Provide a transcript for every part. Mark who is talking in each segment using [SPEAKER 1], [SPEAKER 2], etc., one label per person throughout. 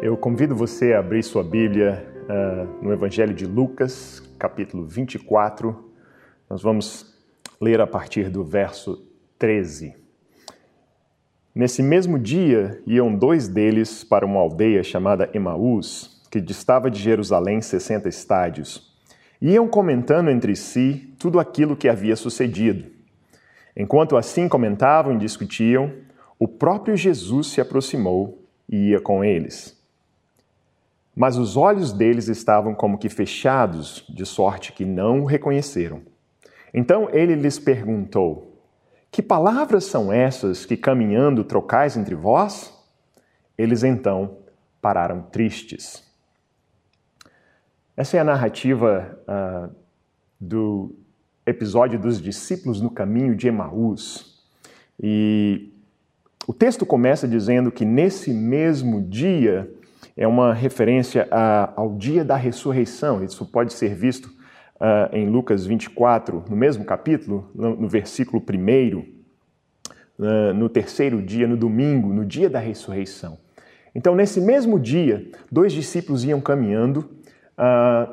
[SPEAKER 1] Eu convido você a abrir sua Bíblia uh, no Evangelho de Lucas, capítulo 24. Nós vamos ler a partir do verso 13. Nesse mesmo dia, iam dois deles para uma aldeia chamada Emaús, que distava de Jerusalém 60 estádios. Iam comentando entre si tudo aquilo que havia sucedido. Enquanto assim comentavam e discutiam, o próprio Jesus se aproximou e ia com eles. Mas os olhos deles estavam como que fechados, de sorte que não o reconheceram. Então ele lhes perguntou: Que palavras são essas que caminhando trocais entre vós? Eles então pararam tristes. Essa é a narrativa uh, do episódio dos discípulos no caminho de Emaús. E o texto começa dizendo que nesse mesmo dia é uma referência a, ao dia da ressurreição. Isso pode ser visto uh, em Lucas 24, no mesmo capítulo, no, no versículo 1, uh, no terceiro dia, no domingo, no dia da ressurreição. Então, nesse mesmo dia, dois discípulos iam caminhando, uh,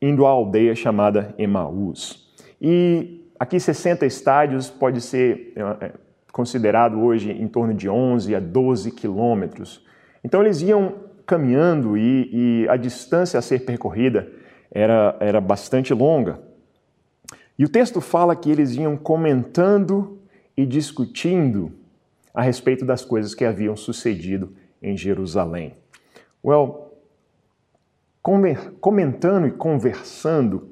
[SPEAKER 1] indo à aldeia chamada Emaús. E aqui 60 estádios pode ser é, considerado hoje em torno de 11 a 12 quilômetros. Então, eles iam caminhando e, e a distância a ser percorrida era, era bastante longa. E o texto fala que eles iam comentando e discutindo a respeito das coisas que haviam sucedido em Jerusalém. Well, comentando e conversando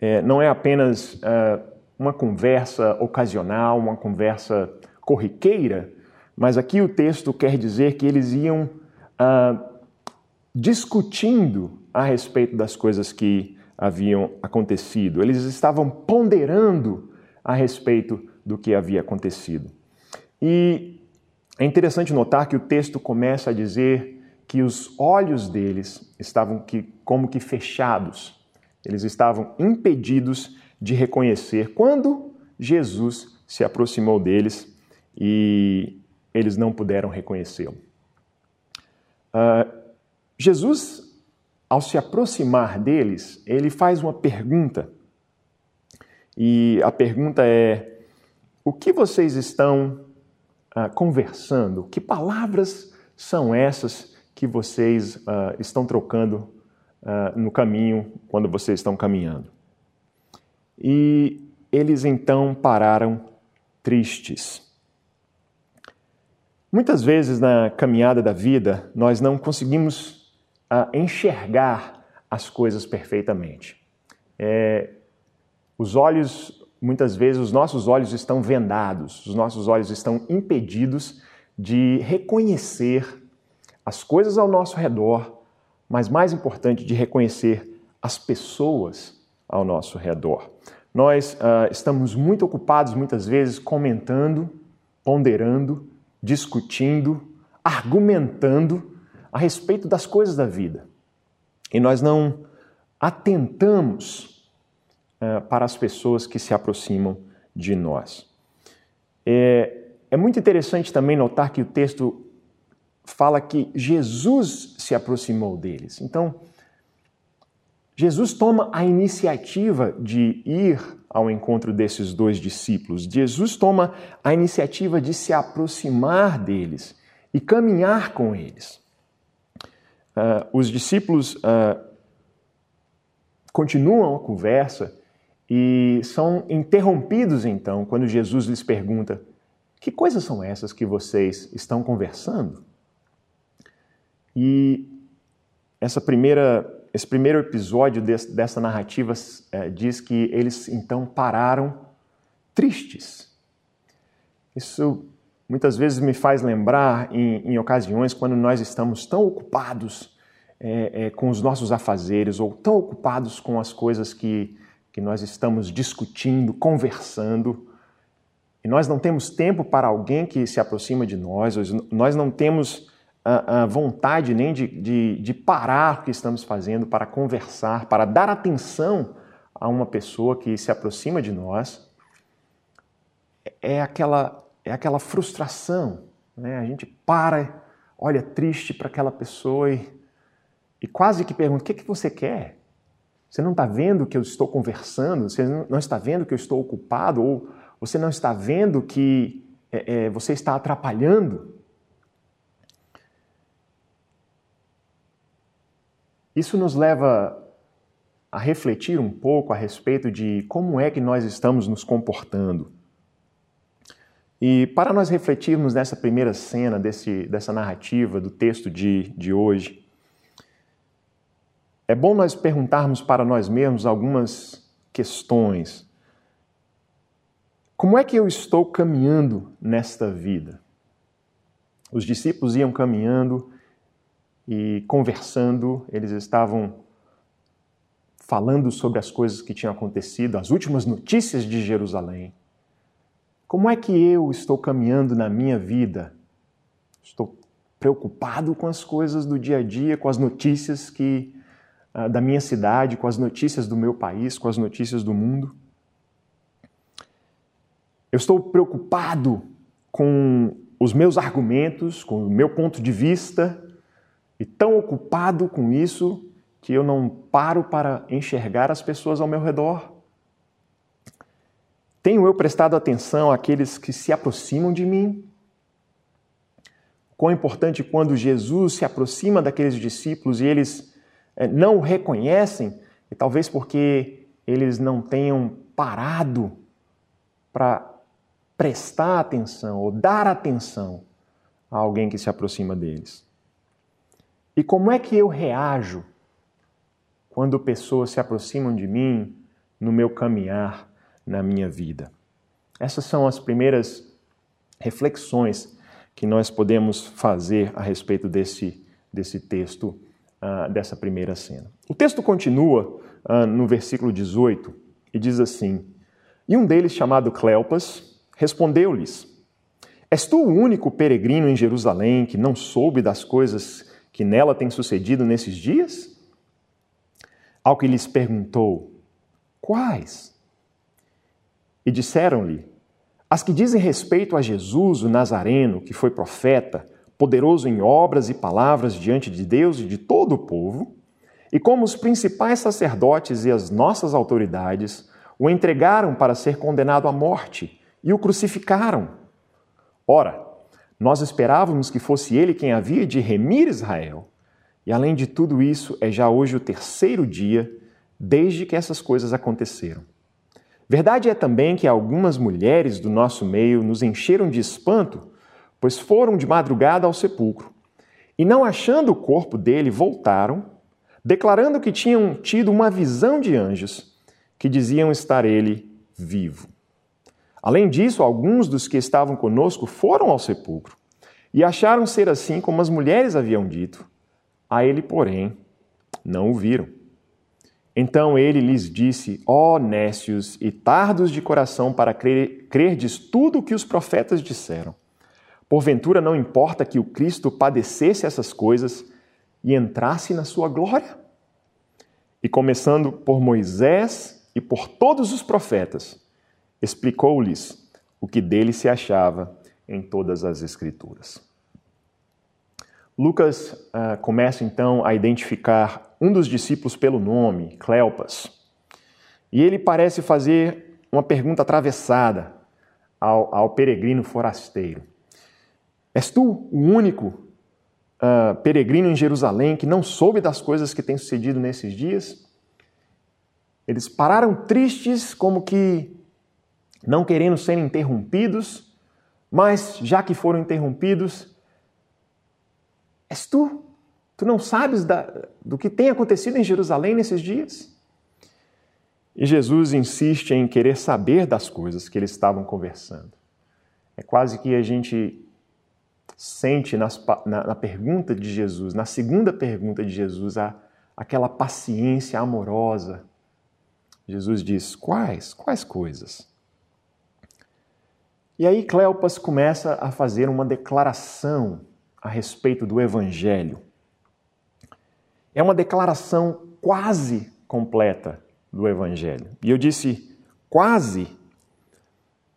[SPEAKER 1] é, não é apenas é, uma conversa ocasional, uma conversa corriqueira, mas aqui o texto quer dizer que eles iam uh, discutindo a respeito das coisas que haviam acontecido. Eles estavam ponderando a respeito do que havia acontecido. E é interessante notar que o texto começa a dizer que os olhos deles estavam que, como que fechados. Eles estavam impedidos de reconhecer quando Jesus se aproximou deles e eles não puderam reconhecê-lo. Uh, Jesus, ao se aproximar deles, ele faz uma pergunta. E a pergunta é: o que vocês estão uh, conversando? Que palavras são essas que vocês uh, estão trocando no caminho quando vocês estão caminhando? E eles então pararam tristes. Muitas vezes na caminhada da vida nós não conseguimos uh, enxergar as coisas perfeitamente. É, os olhos, muitas vezes, os nossos olhos estão vendados, os nossos olhos estão impedidos de reconhecer as coisas ao nosso redor, mas mais importante, de reconhecer as pessoas ao nosso redor. Nós uh, estamos muito ocupados, muitas vezes, comentando, ponderando, discutindo, argumentando a respeito das coisas da vida. E nós não atentamos uh, para as pessoas que se aproximam de nós. É, é muito interessante também notar que o texto fala que Jesus se aproximou deles. Então, Jesus toma a iniciativa de ir ao encontro desses dois discípulos. Jesus toma a iniciativa de se aproximar deles e caminhar com eles. Uh, os discípulos uh, continuam a conversa e são interrompidos então quando Jesus lhes pergunta: Que coisas são essas que vocês estão conversando? E essa primeira esse primeiro episódio dessa narrativa é, diz que eles então pararam tristes. Isso muitas vezes me faz lembrar em, em ocasiões quando nós estamos tão ocupados é, é, com os nossos afazeres ou tão ocupados com as coisas que, que nós estamos discutindo, conversando, e nós não temos tempo para alguém que se aproxima de nós, nós não temos a, a vontade nem de, de, de parar o que estamos fazendo para conversar, para dar atenção a uma pessoa que se aproxima de nós, é aquela, é aquela frustração. Né? A gente para olha triste para aquela pessoa e, e quase que pergunta: o que, que você quer? Você não está vendo que eu estou conversando? Você não está vendo que eu estou ocupado? Ou você não está vendo que é, é, você está atrapalhando? Isso nos leva a refletir um pouco a respeito de como é que nós estamos nos comportando. E para nós refletirmos nessa primeira cena desse, dessa narrativa do texto de, de hoje, é bom nós perguntarmos para nós mesmos algumas questões. Como é que eu estou caminhando nesta vida? Os discípulos iam caminhando e conversando, eles estavam falando sobre as coisas que tinham acontecido, as últimas notícias de Jerusalém. Como é que eu estou caminhando na minha vida? Estou preocupado com as coisas do dia a dia, com as notícias que uh, da minha cidade, com as notícias do meu país, com as notícias do mundo? Eu estou preocupado com os meus argumentos, com o meu ponto de vista, e tão ocupado com isso que eu não paro para enxergar as pessoas ao meu redor? Tenho eu prestado atenção àqueles que se aproximam de mim? Quão importante quando Jesus se aproxima daqueles discípulos e eles eh, não o reconhecem, e talvez porque eles não tenham parado para prestar atenção ou dar atenção a alguém que se aproxima deles. E como é que eu reajo quando pessoas se aproximam de mim no meu caminhar na minha vida. Essas são as primeiras reflexões que nós podemos fazer a respeito desse, desse texto, uh, dessa primeira cena. O texto continua uh, no versículo 18 e diz assim: E um deles, chamado Cleopas, respondeu-lhes: És tu o único peregrino em Jerusalém que não soube das coisas que nela têm sucedido nesses dias? Ao que lhes perguntou: Quais? E disseram-lhe: As que dizem respeito a Jesus, o Nazareno, que foi profeta, poderoso em obras e palavras diante de Deus e de todo o povo, e como os principais sacerdotes e as nossas autoridades o entregaram para ser condenado à morte e o crucificaram. Ora, nós esperávamos que fosse ele quem havia de remir Israel. E além de tudo isso, é já hoje o terceiro dia desde que essas coisas aconteceram. Verdade é também que algumas mulheres do nosso meio nos encheram de espanto, pois foram de madrugada ao sepulcro e, não achando o corpo dele, voltaram, declarando que tinham tido uma visão de anjos que diziam estar ele vivo. Além disso, alguns dos que estavam conosco foram ao sepulcro e acharam ser assim como as mulheres haviam dito a ele, porém, não o viram. Então ele lhes disse: Ó oh, nécios e tardos de coração para crer, crerdes tudo o que os profetas disseram. Porventura não importa que o Cristo padecesse essas coisas e entrasse na sua glória? E começando por Moisés e por todos os profetas, explicou-lhes o que dele se achava em todas as Escrituras. Lucas uh, começa então a identificar um dos discípulos pelo nome, Cleopas. E ele parece fazer uma pergunta atravessada ao, ao peregrino forasteiro: És tu o único uh, peregrino em Jerusalém que não soube das coisas que têm sucedido nesses dias? Eles pararam tristes, como que não querendo ser interrompidos, mas já que foram interrompidos, És tu? Tu não sabes da, do que tem acontecido em Jerusalém nesses dias? E Jesus insiste em querer saber das coisas que eles estavam conversando. É quase que a gente sente nas, na, na, pergunta de Jesus, na segunda pergunta de Jesus, a, aquela paciência amorosa. Jesus diz: Quais? Quais coisas? E aí Cleopas começa a fazer uma declaração a respeito do Evangelho. É uma declaração quase completa do Evangelho. E eu disse quase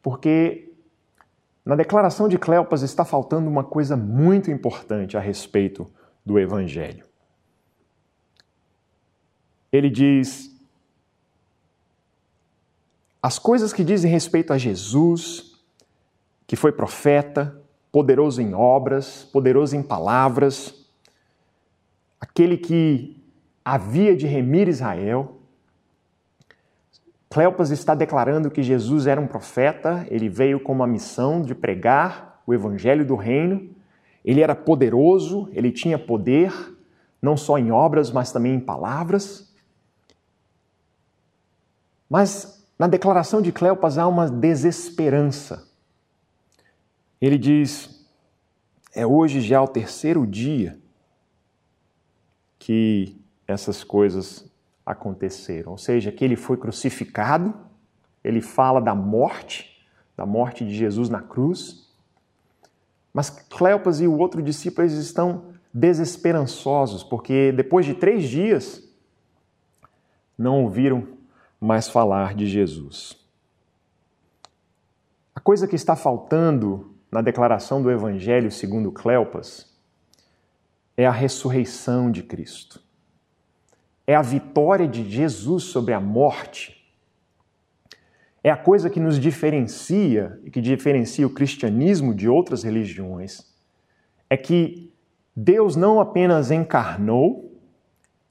[SPEAKER 1] porque Na declaração de Cleopas está faltando uma coisa muito importante a respeito do Evangelho. Ele diz: as coisas que dizem respeito a Jesus, que foi profeta, poderoso em obras, poderoso em palavras, aquele que havia de remir Israel. Cleopas está declarando que Jesus era um profeta, ele veio com uma missão de pregar o evangelho do reino. Ele era poderoso, ele tinha poder, não só em obras, mas também em palavras. Mas na declaração de Cleopas há uma desesperança. Ele diz: é hoje já o terceiro dia que essas coisas aconteceram. Ou seja, que ele foi crucificado, ele fala da morte, da morte de Jesus na cruz. Mas Cleopas e o outro discípulo estão desesperançosos, porque depois de três dias não ouviram mais falar de Jesus. A coisa que está faltando na declaração do Evangelho segundo Cleopas é a ressurreição de Cristo. É a vitória de Jesus sobre a morte. É a coisa que nos diferencia e que diferencia o cristianismo de outras religiões. É que Deus não apenas encarnou,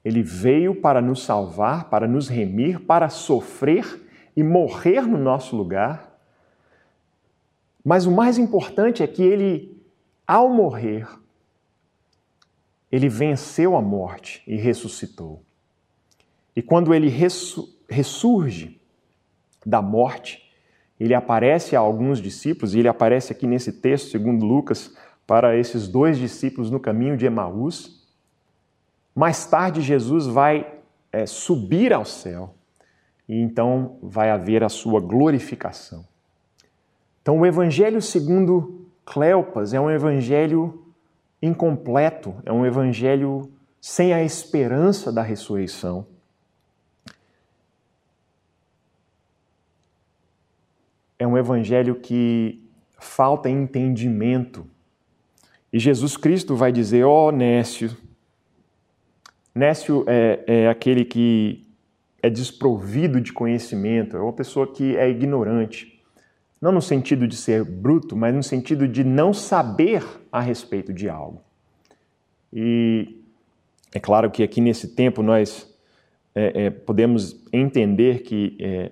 [SPEAKER 1] ele veio para nos salvar, para nos remir, para sofrer e morrer no nosso lugar. Mas o mais importante é que ele, ao morrer, ele venceu a morte e ressuscitou. E quando ele ressurge da morte, ele aparece a alguns discípulos, e ele aparece aqui nesse texto, segundo Lucas, para esses dois discípulos no caminho de Emaús. Mais tarde, Jesus vai é, subir ao céu e então vai haver a sua glorificação. Então, o Evangelho segundo Cleopas é um evangelho incompleto, é um evangelho sem a esperança da ressurreição. É um evangelho que falta entendimento. E Jesus Cristo vai dizer: Ó oh, Nécio, Nécio é, é aquele que é desprovido de conhecimento, é uma pessoa que é ignorante. Não no sentido de ser bruto, mas no sentido de não saber a respeito de algo. E é claro que aqui nesse tempo nós é, é, podemos entender que é,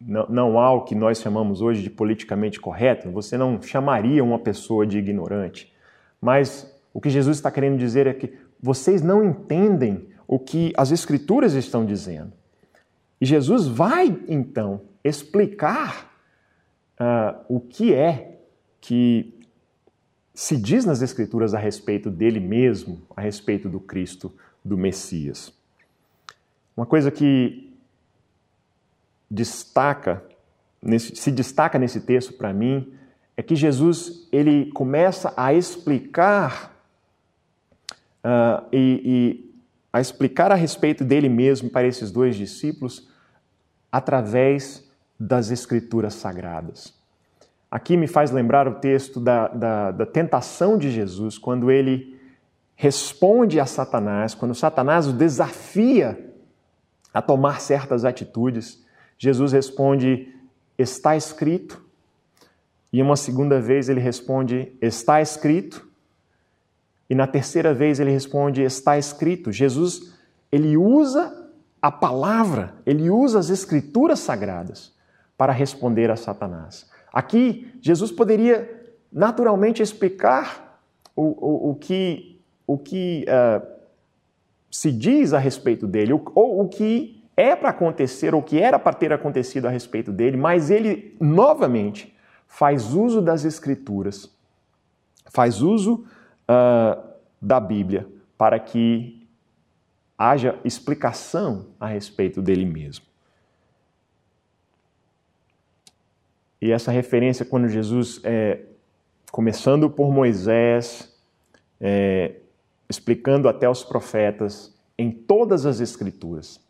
[SPEAKER 1] não, não há o que nós chamamos hoje de politicamente correto, você não chamaria uma pessoa de ignorante. Mas o que Jesus está querendo dizer é que vocês não entendem o que as Escrituras estão dizendo. E Jesus vai, então, explicar uh, o que é que se diz nas Escrituras a respeito dele mesmo, a respeito do Cristo, do Messias. Uma coisa que destaca, nesse, se destaca nesse texto para mim, é que Jesus ele começa a explicar uh, e, e a explicar a respeito dele mesmo para esses dois discípulos através das Escrituras Sagradas. Aqui me faz lembrar o texto da, da, da, tentação de Jesus, quando ele responde a Satanás, quando Satanás o desafia a tomar certas atitudes. Jesus responde: Está escrito. E uma segunda vez ele responde: Está escrito. E na terceira vez ele responde: está escrito. Jesus, ele usa a palavra, ele usa as escrituras sagradas para responder a Satanás. Aqui, Jesus poderia naturalmente explicar o, o, o que, o que uh, se diz a respeito dele, ou, o que é para acontecer, ou o que era para ter acontecido a respeito dele, mas ele novamente faz uso das Escrituras, faz uso uh, da Bíblia para que haja explicação a respeito dele mesmo. E essa referência, quando Jesus, é, começando por Moisés, é, explicando até os profetas, em todas as Escrituras.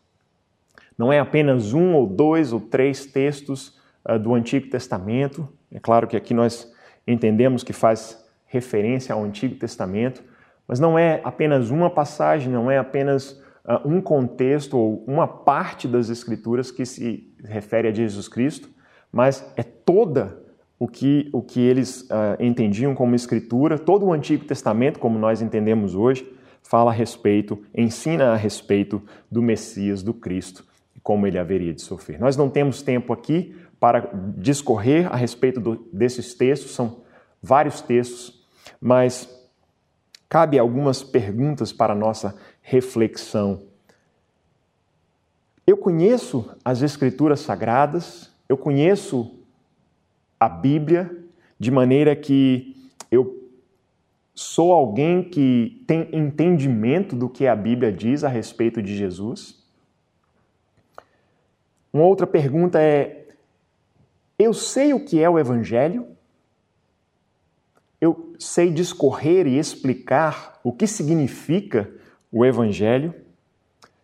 [SPEAKER 1] Não é apenas um ou dois ou três textos uh, do Antigo Testamento, É claro que aqui nós entendemos que faz referência ao Antigo Testamento, mas não é apenas uma passagem, não é apenas uh, um contexto ou uma parte das Escrituras que se refere a Jesus Cristo, mas é toda o que, o que eles uh, entendiam como Escritura, todo o Antigo Testamento, como nós entendemos hoje, fala a respeito, ensina a respeito do Messias, do Cristo, e como ele haveria de sofrer. Nós não temos tempo aqui para discorrer a respeito do, desses textos, são vários textos, mas cabe algumas perguntas para nossa reflexão. Eu conheço as Escrituras Sagradas, eu conheço a Bíblia, de maneira que eu sou alguém que tem entendimento do que a Bíblia diz a respeito de Jesus? Uma outra pergunta é: eu sei o que é o Evangelho, eu sei discorrer e explicar o que significa o Evangelho.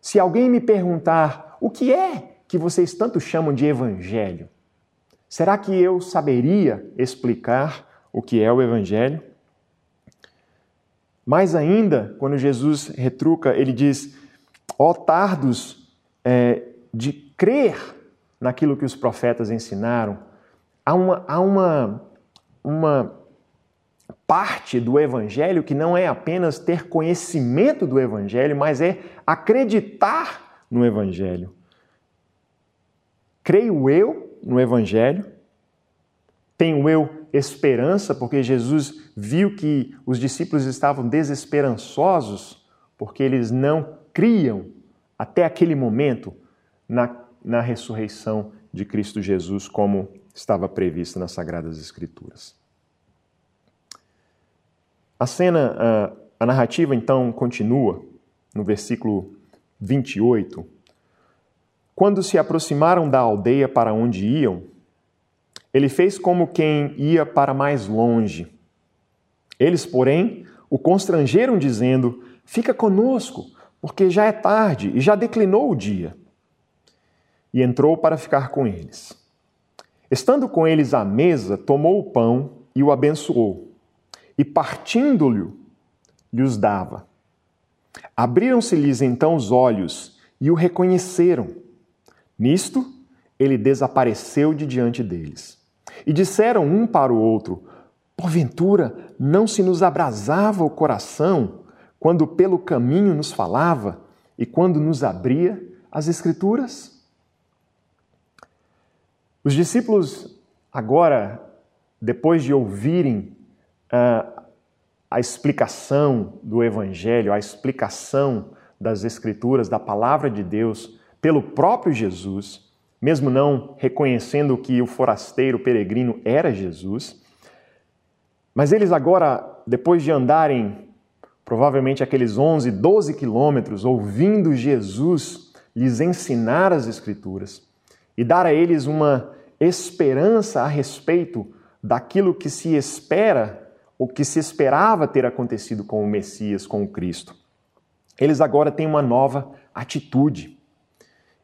[SPEAKER 1] Se alguém me perguntar o que é que vocês tanto chamam de Evangelho, será que eu saberia explicar o que é o Evangelho? Mais ainda, quando Jesus retruca, ele diz: ó tardos é, de crer naquilo que os profetas ensinaram, há uma, há uma, uma parte do Evangelho que não é apenas ter conhecimento do Evangelho, mas é acreditar no Evangelho. Creio eu no Evangelho, tenho eu esperança, porque Jesus viu que os discípulos estavam desesperançosos, porque eles não criam até aquele momento na na ressurreição de Cristo Jesus, como estava previsto nas Sagradas Escrituras. A cena, a, narrativa então continua no versículo 28. Quando se aproximaram da aldeia para onde iam, ele fez como quem ia para mais longe. Eles, porém, o constrangeram, dizendo: Fica conosco, porque já é tarde e já declinou o dia e entrou para ficar com eles. Estando com eles à mesa, tomou o pão e o abençoou, e partindo-lhe, lhes dava. Abriram-se-lhes então os olhos e o reconheceram. Nisto, ele desapareceu de diante deles. E disseram um para o outro: Porventura, não se nos abrasava o coração quando pelo caminho nos falava e quando nos abria as Escrituras? Os discípulos, agora, depois de ouvirem uh, a explicação do Evangelho, a explicação das Escrituras, da palavra de Deus, pelo próprio Jesus, mesmo não reconhecendo que o forasteiro peregrino era Jesus, mas eles agora, depois de andarem provavelmente aqueles 11, 12 quilômetros, ouvindo Jesus lhes ensinar as Escrituras, e dar a eles uma esperança a respeito daquilo que se espera, ou que se esperava ter acontecido com o Messias, com o Cristo. Eles agora têm uma nova atitude.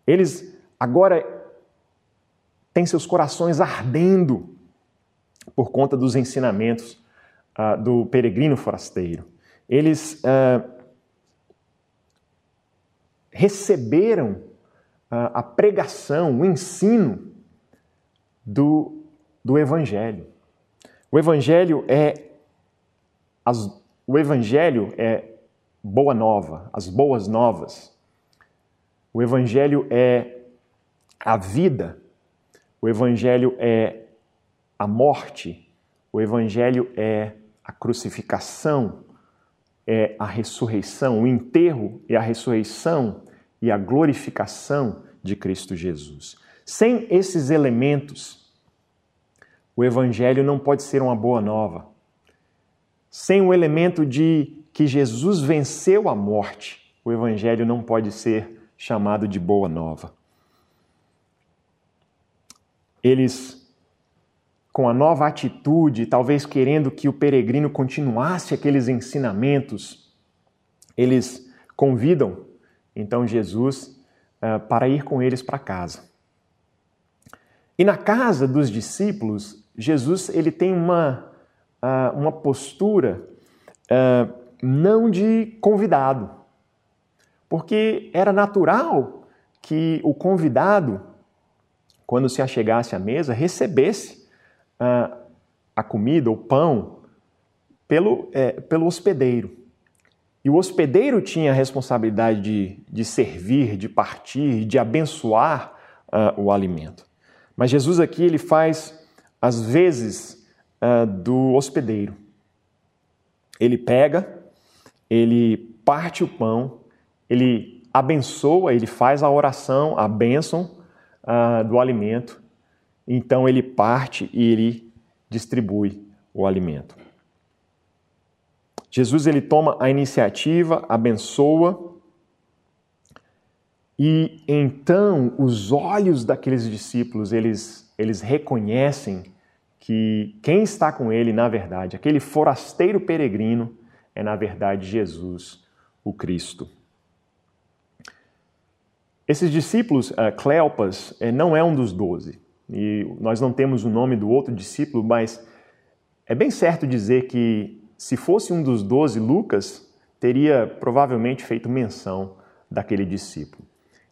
[SPEAKER 1] Eles agora têm seus corações ardendo por conta dos ensinamentos uh, do peregrino forasteiro. Eles uh, receberam a pregação, o ensino do, do Evangelho. O Evangelho é as, o Evangelho é boa nova, as boas novas. O Evangelho é a vida. O Evangelho é a morte. O Evangelho é a crucificação, é a ressurreição, o enterro e a ressurreição e a glorificação de Cristo Jesus. Sem esses elementos, o Evangelho não pode ser uma boa nova. Sem o elemento de que Jesus venceu a morte, o Evangelho não pode ser chamado de boa nova. Eles, com a nova atitude, talvez querendo que o peregrino continuasse aqueles ensinamentos, eles convidam então Jesus uh, para ir com eles para casa. E na casa dos discípulos Jesus ele tem uma, uh, uma postura uh, não de convidado, porque era natural que o convidado, quando se achegasse à mesa, recebesse uh, a comida, o pão, pelo, é, pelo hospedeiro. E o hospedeiro tinha a responsabilidade de, de servir, de partir, de abençoar uh, o alimento. Mas Jesus aqui ele faz as vezes uh, do hospedeiro. Ele pega, ele parte o pão, ele abençoa, ele faz a oração, a bênção uh, do alimento. Então ele parte e ele distribui o alimento. Jesus ele toma a iniciativa, abençoa, e então os olhos daqueles discípulos, eles, eles reconhecem que quem está com ele, na verdade, aquele forasteiro peregrino, é na verdade Jesus, o Cristo. Esses discípulos, uh, Cleopas, uh, não é um dos doze. E nós não temos o nome do outro discípulo, mas é bem certo dizer que se fosse um dos doze, Lucas teria provavelmente feito menção daquele discípulo.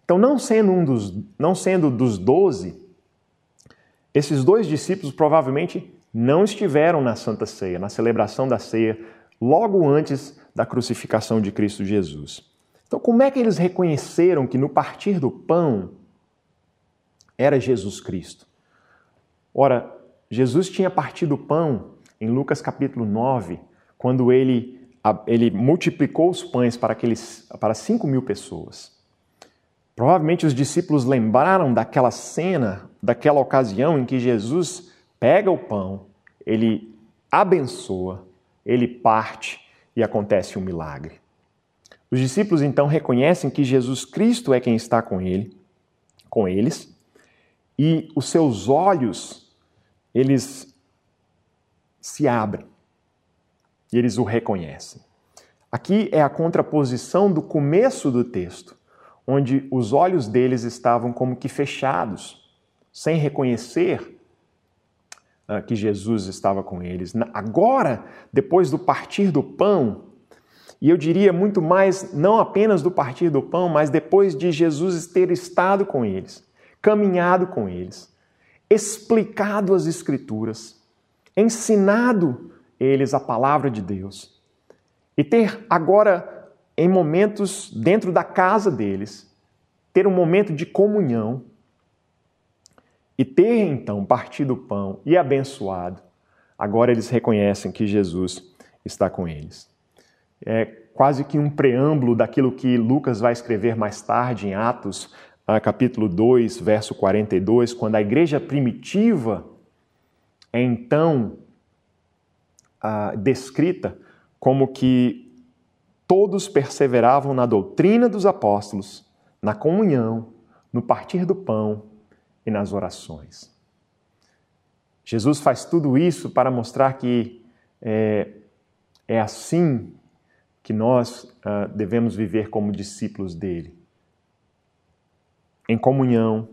[SPEAKER 1] Então, não sendo um dos, não sendo dos doze, esses dois discípulos provavelmente não estiveram na Santa Ceia, na celebração da ceia, logo antes da crucificação de Cristo Jesus. Então, como é que eles reconheceram que no partir do pão era Jesus Cristo? Ora, Jesus tinha partido o pão em Lucas capítulo 9 quando ele, ele multiplicou os pães para, aqueles, para 5 mil pessoas. Provavelmente os discípulos lembraram daquela cena, daquela ocasião em que Jesus pega o pão, ele abençoa, ele parte e acontece um milagre. Os discípulos então reconhecem que Jesus Cristo é quem está com ele, com eles, e os seus olhos eles se abrem e eles o reconhecem. Aqui é a contraposição do começo do texto, onde os olhos deles estavam como que fechados, sem reconhecer uh, que Jesus estava com eles. Agora, depois do partir do pão, e eu diria muito mais, não apenas do partir do pão, mas depois de Jesus ter estado com eles, caminhado com eles, explicado as Escrituras, ensinado eles a palavra de Deus e ter agora, em momentos dentro da casa deles, ter um momento de comunhão e ter então partido o pão e abençoado, agora eles reconhecem que Jesus está com eles. É quase que um preâmbulo daquilo que Lucas vai escrever mais tarde em Atos, ah, capítulo 2, verso 42, quando a igreja primitiva é então ah, descrita como que todos perseveravam na doutrina dos apóstolos, na comunhão, no partir do pão e nas orações. Jesus faz tudo isso para mostrar que é, é assim que nós ah, devemos viver como discípulos dele. Em comunhão,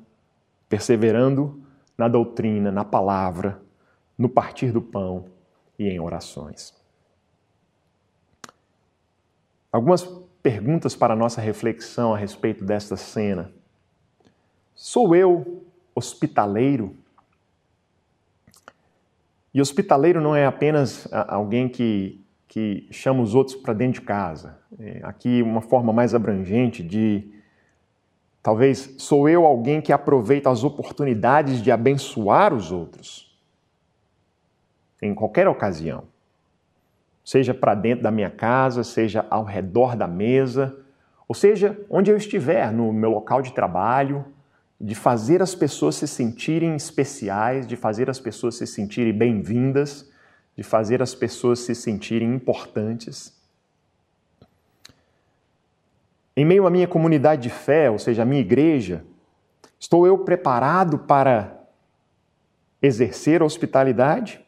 [SPEAKER 1] perseverando na doutrina, na palavra, no partir do pão e em orações. Algumas perguntas para nossa reflexão a respeito desta cena. Sou eu hospitaleiro? E hospitaleiro não é apenas alguém que, que chama os outros para dentro de casa. É aqui, uma forma mais abrangente de. Talvez sou eu alguém que aproveita as oportunidades de abençoar os outros em qualquer ocasião. Seja para dentro da minha casa, seja ao redor da mesa, ou seja, onde eu estiver, no meu local de trabalho, de fazer as pessoas se sentirem especiais, de fazer as pessoas se sentirem bem-vindas, de fazer as pessoas se sentirem importantes. Em meio à minha comunidade de fé, ou seja, a minha igreja, estou eu preparado para exercer a hospitalidade?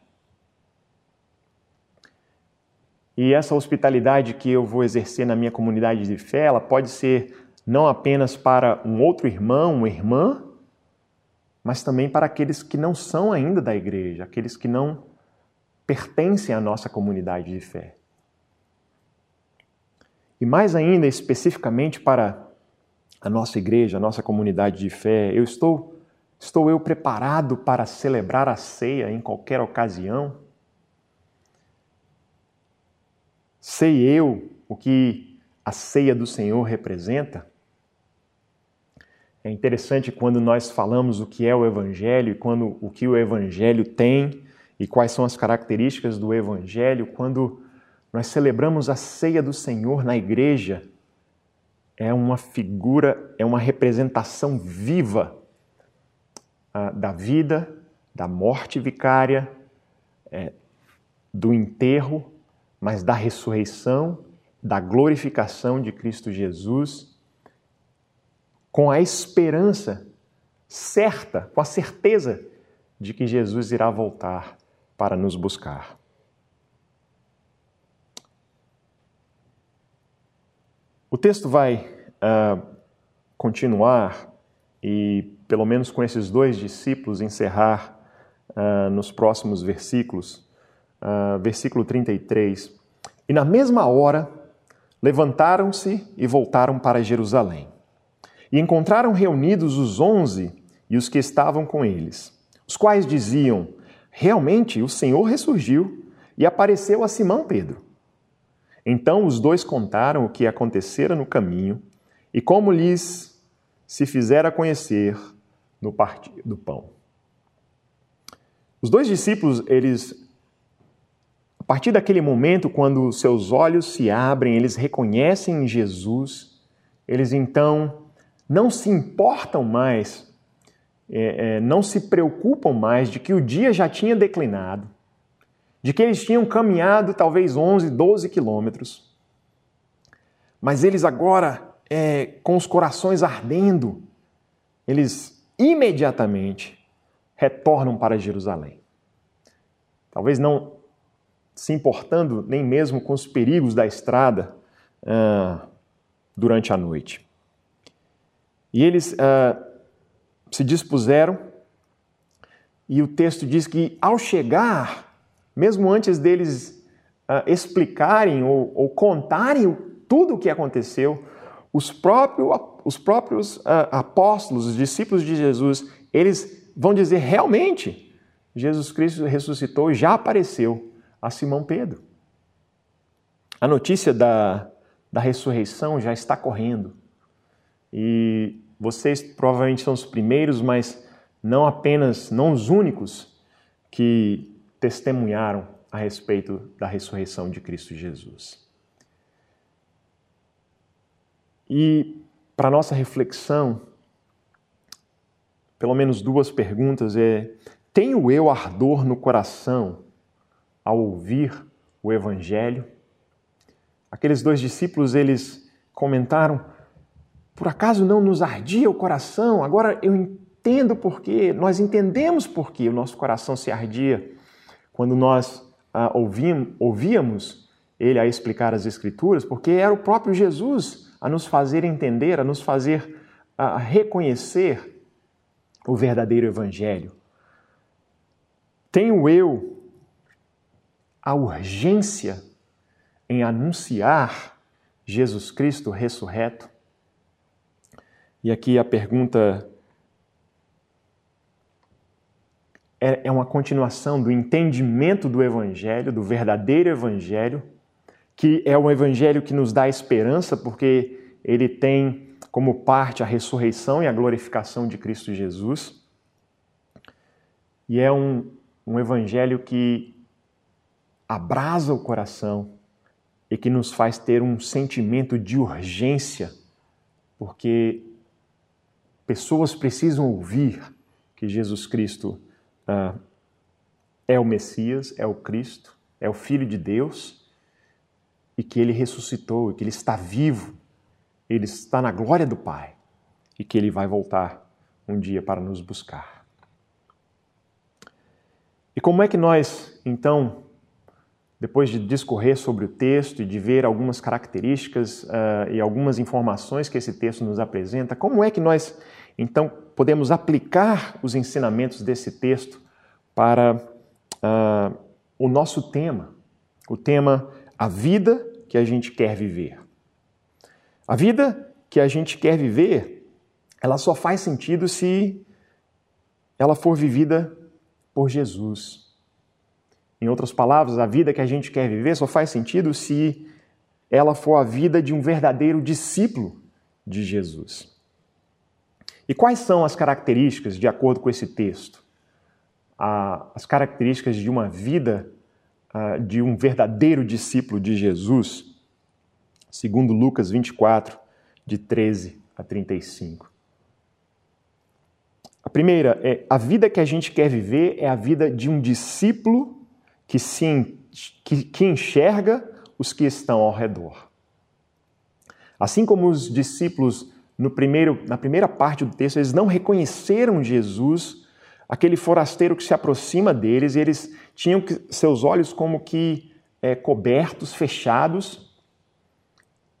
[SPEAKER 1] E essa hospitalidade que eu vou exercer na minha comunidade de fé, ela pode ser não apenas para um outro irmão, uma irmã, mas também para aqueles que não são ainda da igreja, aqueles que não pertencem à nossa comunidade de fé. E mais ainda, especificamente para a nossa igreja, a nossa comunidade de fé, eu estou estou eu preparado para celebrar a ceia em qualquer ocasião? Sei eu o que a ceia do Senhor representa? É interessante quando nós falamos o que é o evangelho e quando o que o evangelho tem e quais são as características do evangelho, quando nós celebramos a ceia do Senhor na igreja, é uma figura, é uma representação viva uh, da vida, da morte vicária, é, do enterro, mas da ressurreição, da glorificação de Cristo Jesus, com a esperança certa, com a certeza de que Jesus irá voltar para nos buscar. O texto vai uh, continuar e, pelo menos com esses dois discípulos, encerrar uh, nos próximos versículos. Uh, versículo 33. E na mesma hora levantaram-se e voltaram para Jerusalém. E encontraram reunidos os onze e os que estavam com eles, os quais diziam: Realmente o Senhor ressurgiu e apareceu a Simão Pedro. Então os dois contaram o que acontecera no caminho e como lhes se fizera conhecer no partir do pão. Os dois discípulos, eles a partir daquele momento, quando seus olhos se abrem, eles reconhecem Jesus, eles então não se importam mais, é, é, não se preocupam mais de que o dia já tinha declinado, de que eles tinham caminhado talvez 11, 12 quilômetros. Mas eles agora, é, com os corações ardendo, eles imediatamente retornam para Jerusalém. Talvez não se importando nem mesmo com os perigos da estrada uh, durante a noite. E eles uh, se dispuseram, e o texto diz que ao chegar mesmo antes deles uh, explicarem ou, ou, contarem tudo o que aconteceu, os, próprio, os próprios uh, apóstolos, os discípulos de Jesus, eles vão dizer realmente Jesus Cristo ressuscitou e já apareceu a Simão Pedro. A notícia da, da ressurreição já está correndo. E vocês provavelmente são os primeiros, mas não apenas, não os únicos que testemunharam a respeito da ressurreição de Cristo Jesus. E para nossa reflexão, pelo menos duas perguntas é: tenho eu ardor no coração ao ouvir o evangelho? Aqueles dois discípulos, eles comentaram: por acaso não nos ardia o coração? Agora eu entendo por quê, nós entendemos por que o nosso coração se ardia quando nós ah, ouvíamos ele a explicar as Escrituras, porque era o próprio Jesus a nos fazer entender, a nos fazer a reconhecer o verdadeiro Evangelho. Tenho eu a urgência em anunciar Jesus Cristo ressurreto? E aqui a pergunta É, é uma continuação do entendimento do Evangelho, do verdadeiro Evangelho, que é um Evangelho que nos dá esperança, porque ele tem como parte a ressurreição e a glorificação de Cristo Jesus. E é um, um Evangelho que abrasa o coração e que nos faz ter um sentimento de urgência, porque pessoas precisam ouvir que Jesus Cristo ah, é o Messias, é o Cristo, é o Filho de Deus e que ele ressuscitou, e que ele está vivo, ele está na glória do Pai e que ele vai voltar um dia para nos buscar. E como é que nós, então, depois de discorrer sobre o texto e de ver algumas características uh, e algumas informações que esse texto nos apresenta, como é que nós, então, podemos aplicar os ensinamentos desse texto para uh, o nosso tema, o tema a vida que a gente quer viver. A vida que a gente quer viver, ela só faz sentido se ela for vivida por Jesus. Em outras palavras, a vida que a gente quer viver só faz sentido se ela for a vida de um verdadeiro discípulo de Jesus. E quais são as características, de acordo com esse texto? As características de uma vida de um verdadeiro discípulo de Jesus, segundo Lucas 24, de 13 a 35. A primeira é a vida que a gente quer viver é a vida de um discípulo que, se, que, que enxerga os que estão ao redor. Assim como os discípulos no primeiro, na primeira parte do texto, eles não reconheceram Jesus, aquele forasteiro que se aproxima deles, e eles tinham que, seus olhos como que é, cobertos, fechados,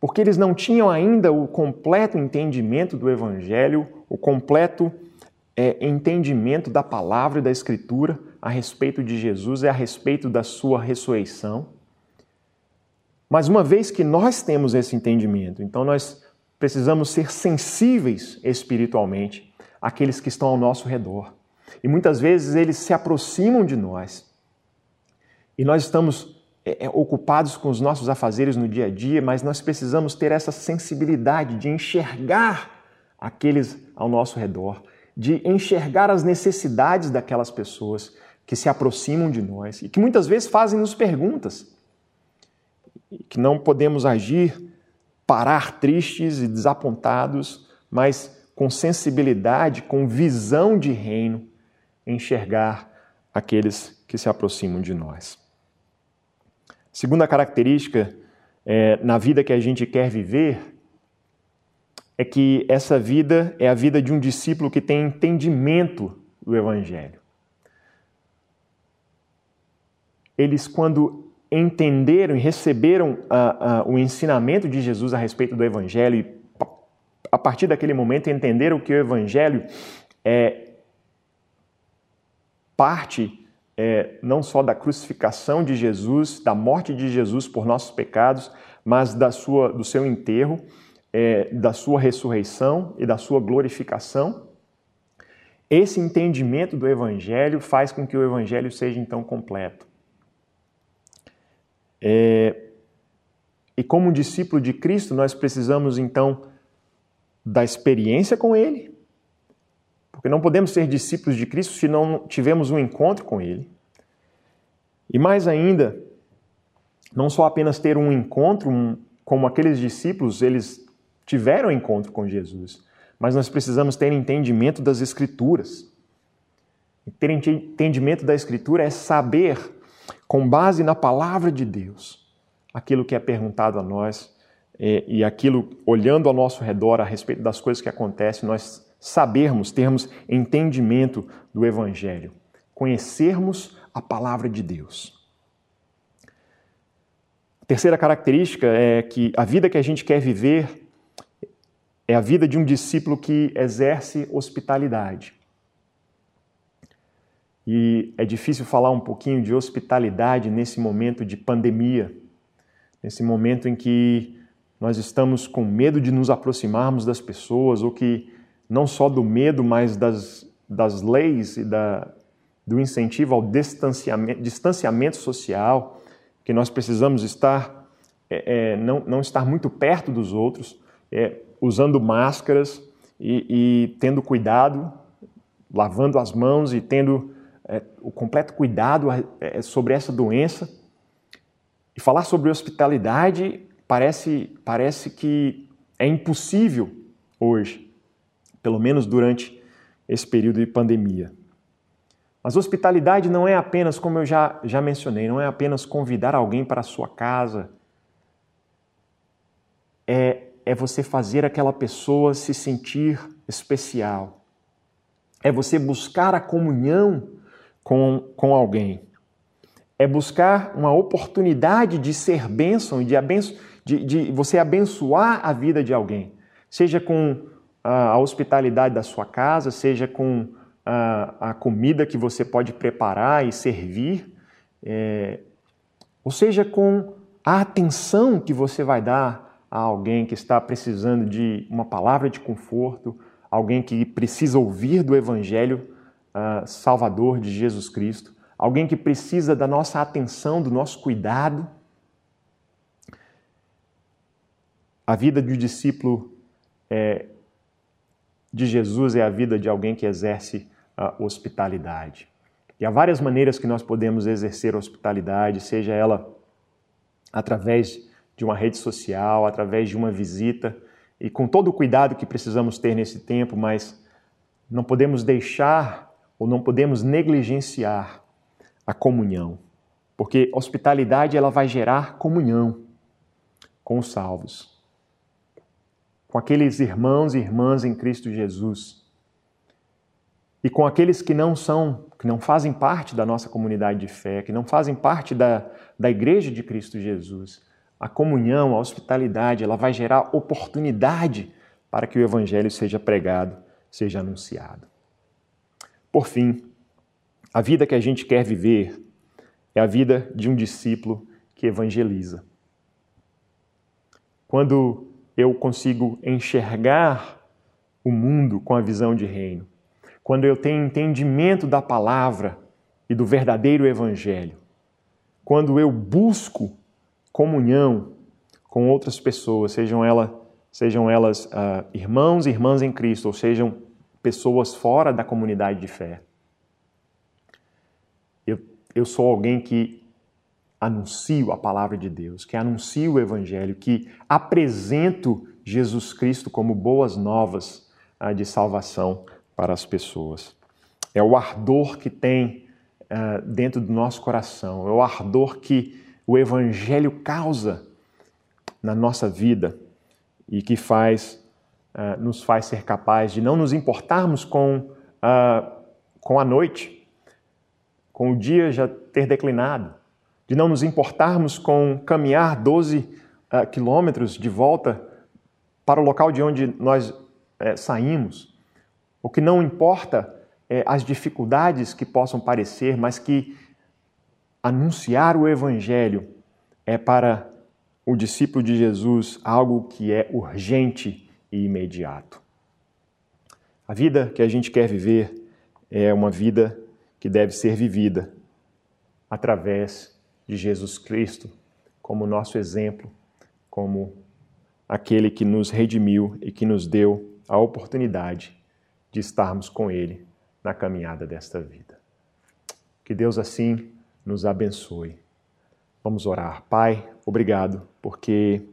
[SPEAKER 1] porque eles não tinham ainda o completo entendimento do Evangelho, o completo é, entendimento da palavra e da Escritura a respeito de Jesus e a respeito da sua ressurreição. Mas uma vez que nós temos esse entendimento, então nós precisamos ser sensíveis espiritualmente àqueles que estão ao nosso redor. E muitas vezes eles se aproximam de nós. E nós estamos é, é, ocupados com os nossos afazeres no dia a dia, mas nós precisamos ter essa sensibilidade de enxergar aqueles ao nosso redor, de enxergar as necessidades daquelas pessoas que se aproximam de nós e que muitas vezes fazem-nos perguntas. Que não podemos agir, parar tristes e desapontados, mas com sensibilidade, com visão de reino, enxergar aqueles que se aproximam de nós. Segunda característica é, na vida que a gente quer viver é que essa vida é a vida de um discípulo que tem entendimento do Evangelho. Eles, quando entenderam e receberam a, a, o ensinamento de Jesus a respeito do Evangelho, e a partir daquele momento entenderam que o Evangelho é parte é, não só da crucificação de Jesus, da morte de Jesus por nossos pecados, mas da sua, do seu enterro é, da sua ressurreição e da sua glorificação. Esse entendimento do Evangelho faz com que o Evangelho seja então completo. É, e como discípulo de Cristo, nós precisamos então da experiência com Ele, porque não podemos ser discípulos de Cristo se não tivermos um encontro com Ele. E mais ainda, não só apenas ter um encontro, um, como aqueles discípulos, eles tiveram encontro com Jesus, mas nós precisamos ter entendimento das Escrituras. ter entendimento da Escritura é saber, com base na palavra de Deus, aquilo que é perguntado a nós e aquilo, olhando ao nosso redor a respeito das coisas que acontecem, nós sabermos, termos entendimento do Evangelho, conhecermos a palavra de Deus. A terceira característica é que a vida que a gente quer viver é a vida de um discípulo que exerce hospitalidade. E é difícil falar um pouquinho de hospitalidade nesse momento de pandemia, nesse momento em que nós estamos com medo de nos aproximarmos das pessoas, ou que não só do medo, mas das, das leis e da, do incentivo ao distanciamento, distanciamento social, que nós precisamos estar, é, é, não, não estar muito perto dos outros. É, usando máscaras e, e tendo cuidado, lavando as mãos e tendo é, o completo cuidado é, sobre essa doença. E falar sobre hospitalidade parece, parece que é impossível hoje, pelo menos durante esse período de pandemia. Mas hospitalidade não é apenas, como eu já, já mencionei, não é apenas convidar alguém para a sua casa. É é você fazer aquela pessoa se sentir especial. É você buscar a comunhão com, com alguém. É buscar uma oportunidade de ser bênção e de, abenço, de, de você abençoar a vida de alguém. Seja com a hospitalidade da sua casa, seja com a, a comida que você pode preparar e servir, é, ou seja com a atenção que você vai dar a alguém que está precisando de uma palavra de conforto, alguém que precisa ouvir do Evangelho uh, Salvador de Jesus Cristo, alguém que precisa da nossa atenção, do nosso cuidado. A vida de um discípulo é, de Jesus é a vida de alguém que exerce a hospitalidade. E há várias maneiras que nós podemos exercer hospitalidade, seja ela através de uma rede social, através de uma visita, e com todo o cuidado que precisamos ter nesse tempo, mas não podemos deixar ou não podemos negligenciar a comunhão, porque hospitalidade ela vai gerar comunhão com os salvos, com aqueles irmãos e irmãs em Cristo Jesus e com aqueles que não são, que não fazem parte da nossa comunidade de fé, que não fazem parte da, da igreja de Cristo Jesus. A comunhão, a hospitalidade, ela vai gerar oportunidade para que o evangelho seja pregado, seja anunciado. Por fim, a vida que a gente quer viver é a vida de um discípulo que evangeliza. Quando eu consigo enxergar o mundo com a visão de reino, quando eu tenho entendimento da palavra e do verdadeiro evangelho, quando eu busco comunhão com outras pessoas, sejam, ela, sejam elas uh, irmãos e irmãs em Cristo, ou sejam pessoas fora da comunidade de fé. Eu, eu sou alguém que anuncio a palavra de Deus, que anuncio o Evangelho, que apresento Jesus Cristo como boas novas uh, de salvação para as pessoas. É o ardor que tem uh, dentro do nosso coração, é o ardor que o Evangelho causa na nossa vida e que faz, uh, nos faz ser capaz de não nos importarmos com, uh, com a noite, com o dia já ter declinado, de não nos importarmos com caminhar 12 quilômetros de volta para o local de onde nós eh, saímos. O que não importa é as dificuldades que possam parecer, mas que anunciar o Evangelho é para o discípulo de Jesus algo que é urgente e imediato. A vida que a gente quer viver é uma vida que deve ser vivida através de Jesus Cristo como nosso exemplo, como aquele que nos redimiu e que nos deu a oportunidade de estarmos com Ele na caminhada desta vida. Que Deus assim nos abençoe. Vamos orar. Pai, obrigado, porque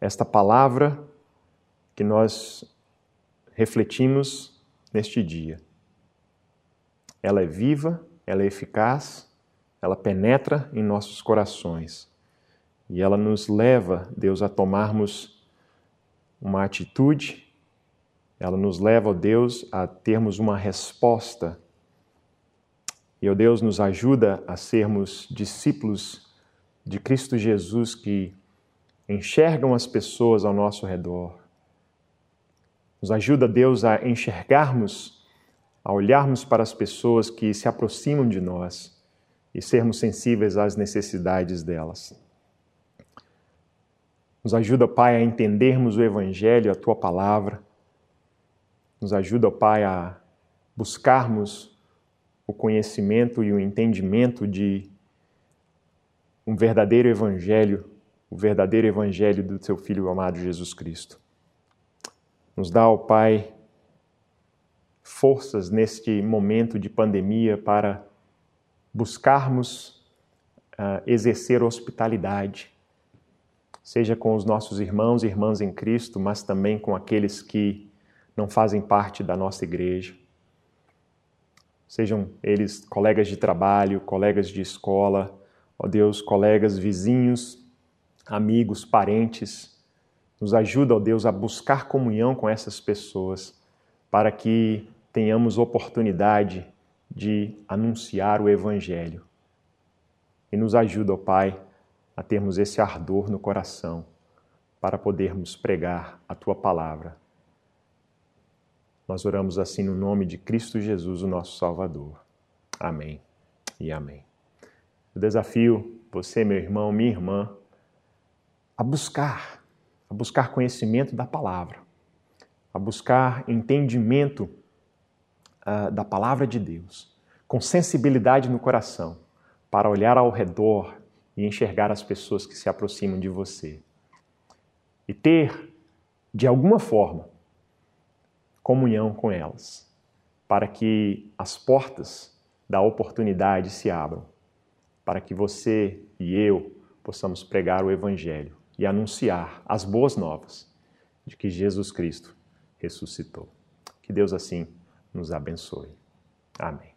[SPEAKER 1] esta palavra que nós refletimos neste dia, ela é viva, ela é eficaz, ela penetra em nossos corações e ela nos leva, Deus, a tomarmos uma atitude ela nos leva, ó Deus, a termos uma resposta. E, ó Deus, nos ajuda a sermos discípulos de Cristo Jesus que enxergam as pessoas ao nosso redor. Nos ajuda, Deus, a enxergarmos, a olharmos para as pessoas que se aproximam de nós e sermos sensíveis às necessidades delas. Nos ajuda, Pai, a entendermos o Evangelho, a Tua palavra nos ajuda, Pai, a buscarmos o conhecimento e o entendimento de um verdadeiro evangelho, o verdadeiro evangelho do teu filho amado Jesus Cristo. Nos dá, ó Pai, forças neste momento de pandemia para buscarmos uh, exercer hospitalidade, seja com os nossos irmãos e irmãs em Cristo, mas também com aqueles que não fazem parte da nossa igreja. Sejam eles colegas de trabalho, colegas de escola, ó Deus, colegas, vizinhos, amigos, parentes. Nos ajuda, ó Deus, a buscar comunhão com essas pessoas, para que tenhamos oportunidade de anunciar o Evangelho. E nos ajuda, ó Pai, a termos esse ardor no coração para podermos pregar a Tua palavra Nós oramos assim no nome de Cristo Jesus, o nosso Salvador. Amém e amém. Eu desafio você, meu irmão, minha irmã, a buscar, a buscar conhecimento da palavra, a buscar entendimento uh, da palavra de Deus, com sensibilidade no coração, para olhar ao redor e enxergar as pessoas que se aproximam de você. E ter, de alguma forma, comunhão com elas, para que as portas da oportunidade se abram, para que você e eu possamos pregar o Evangelho e anunciar as boas novas de que Jesus Cristo ressuscitou. Que Deus assim nos abençoe. Amém.